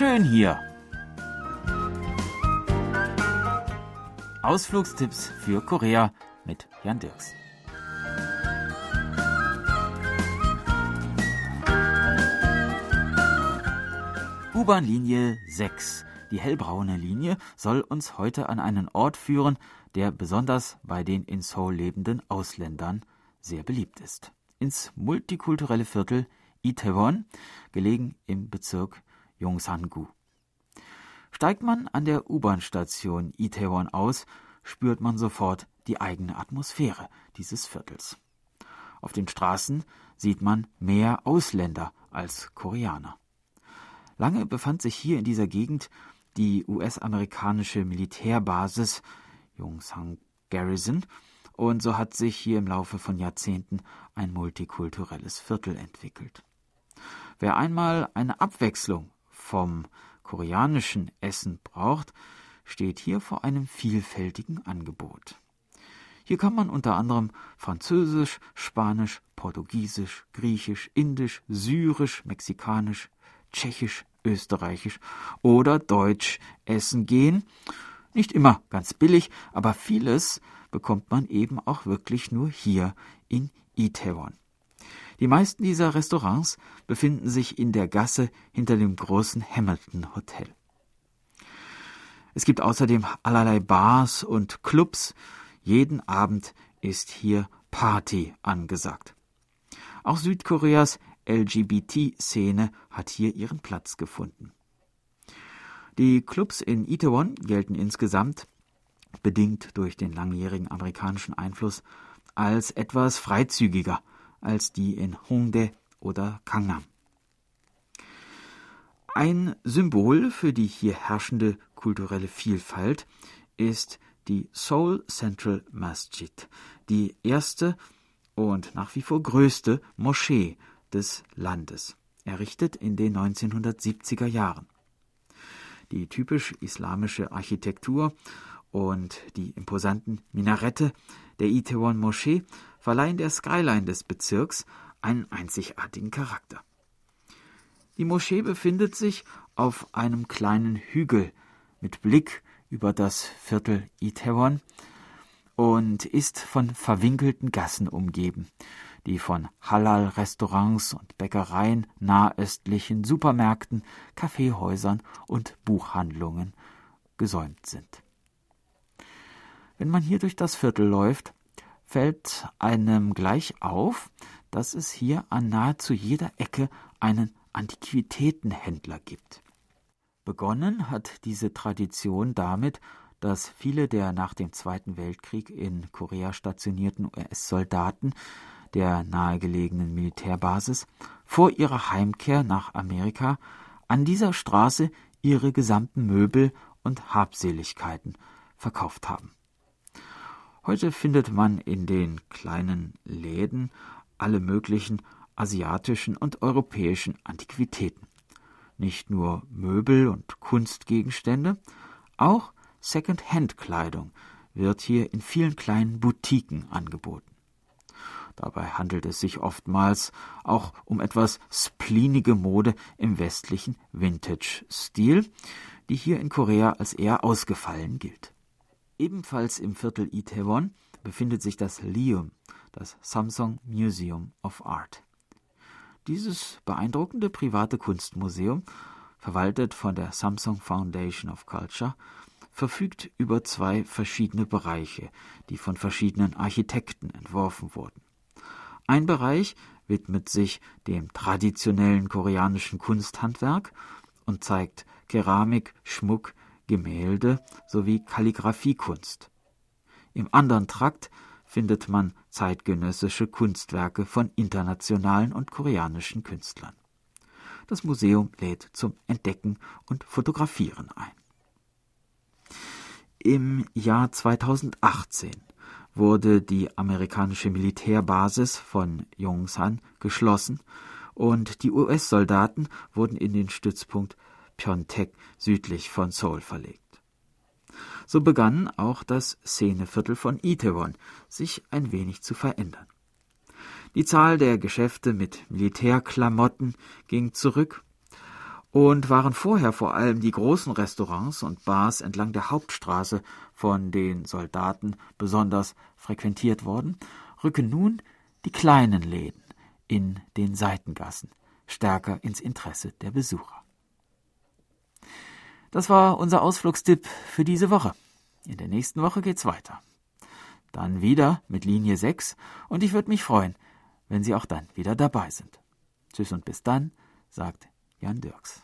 schön hier. Ausflugstipps für Korea mit Jan Dirks. U-Bahn-Linie 6. Die hellbraune Linie soll uns heute an einen Ort führen, der besonders bei den in Seoul lebenden Ausländern sehr beliebt ist. Ins multikulturelle Viertel Itaewon, gelegen im Bezirk Yongsan-gu. Steigt man an der U-Bahn-Station Itaewon aus, spürt man sofort die eigene Atmosphäre dieses Viertels. Auf den Straßen sieht man mehr Ausländer als Koreaner. Lange befand sich hier in dieser Gegend die US-amerikanische Militärbasis Yongsan Garrison und so hat sich hier im Laufe von Jahrzehnten ein multikulturelles Viertel entwickelt. Wer einmal eine Abwechslung vom koreanischen Essen braucht, steht hier vor einem vielfältigen Angebot. Hier kann man unter anderem Französisch, Spanisch, Portugiesisch, Griechisch, Indisch, Syrisch, Mexikanisch, Tschechisch, Österreichisch oder Deutsch essen gehen. Nicht immer ganz billig, aber vieles bekommt man eben auch wirklich nur hier in Itaewon. Die meisten dieser Restaurants befinden sich in der Gasse hinter dem großen Hamilton Hotel. Es gibt außerdem allerlei Bars und Clubs. Jeden Abend ist hier Party angesagt. Auch Südkoreas LGBT-Szene hat hier ihren Platz gefunden. Die Clubs in Itaewon gelten insgesamt, bedingt durch den langjährigen amerikanischen Einfluss, als etwas freizügiger als die in Hongdae oder Gangnam. Ein Symbol für die hier herrschende kulturelle Vielfalt ist die Seoul Central Masjid, die erste und nach wie vor größte Moschee des Landes, errichtet in den 1970er Jahren. Die typisch islamische Architektur und die imposanten Minarette der Itaewon Moschee verleihen der Skyline des Bezirks einen einzigartigen Charakter. Die Moschee befindet sich auf einem kleinen Hügel mit Blick über das Viertel Itaewon und ist von verwinkelten Gassen umgeben, die von Halal-Restaurants und Bäckereien, nahöstlichen Supermärkten, Kaffeehäusern und Buchhandlungen gesäumt sind. Wenn man hier durch das Viertel läuft, fällt einem gleich auf, dass es hier an nahezu jeder Ecke einen Antiquitätenhändler gibt. Begonnen hat diese Tradition damit, dass viele der nach dem Zweiten Weltkrieg in Korea stationierten US-Soldaten der nahegelegenen Militärbasis vor ihrer Heimkehr nach Amerika an dieser Straße ihre gesamten Möbel und Habseligkeiten verkauft haben. Heute findet man in den kleinen Läden alle möglichen asiatischen und europäischen Antiquitäten. Nicht nur Möbel und Kunstgegenstände, auch Second-Hand-Kleidung wird hier in vielen kleinen Boutiquen angeboten. Dabei handelt es sich oftmals auch um etwas spleenige Mode im westlichen Vintage-Stil, die hier in Korea als eher ausgefallen gilt. Ebenfalls im Viertel Itaewon befindet sich das Lium, das Samsung Museum of Art. Dieses beeindruckende private Kunstmuseum, verwaltet von der Samsung Foundation of Culture, verfügt über zwei verschiedene Bereiche, die von verschiedenen Architekten entworfen wurden. Ein Bereich widmet sich dem traditionellen koreanischen Kunsthandwerk und zeigt Keramik, Schmuck, Gemälde sowie Kalligraphiekunst. Im anderen Trakt findet man zeitgenössische Kunstwerke von internationalen und koreanischen Künstlern. Das Museum lädt zum Entdecken und Fotografieren ein. Im Jahr 2018 wurde die amerikanische Militärbasis von Yongsan geschlossen und die US-Soldaten wurden in den Stützpunkt Pyeongtaek südlich von Seoul verlegt. So begann auch das Szeneviertel von Itaewon sich ein wenig zu verändern. Die Zahl der Geschäfte mit Militärklamotten ging zurück und waren vorher vor allem die großen Restaurants und Bars entlang der Hauptstraße von den Soldaten besonders frequentiert worden, rücken nun die kleinen Läden in den Seitengassen stärker ins Interesse der Besucher. Das war unser Ausflugstipp für diese Woche. In der nächsten Woche geht's weiter. Dann wieder mit Linie 6 und ich würde mich freuen, wenn Sie auch dann wieder dabei sind. Tschüss und bis dann, sagt Jan Dirks.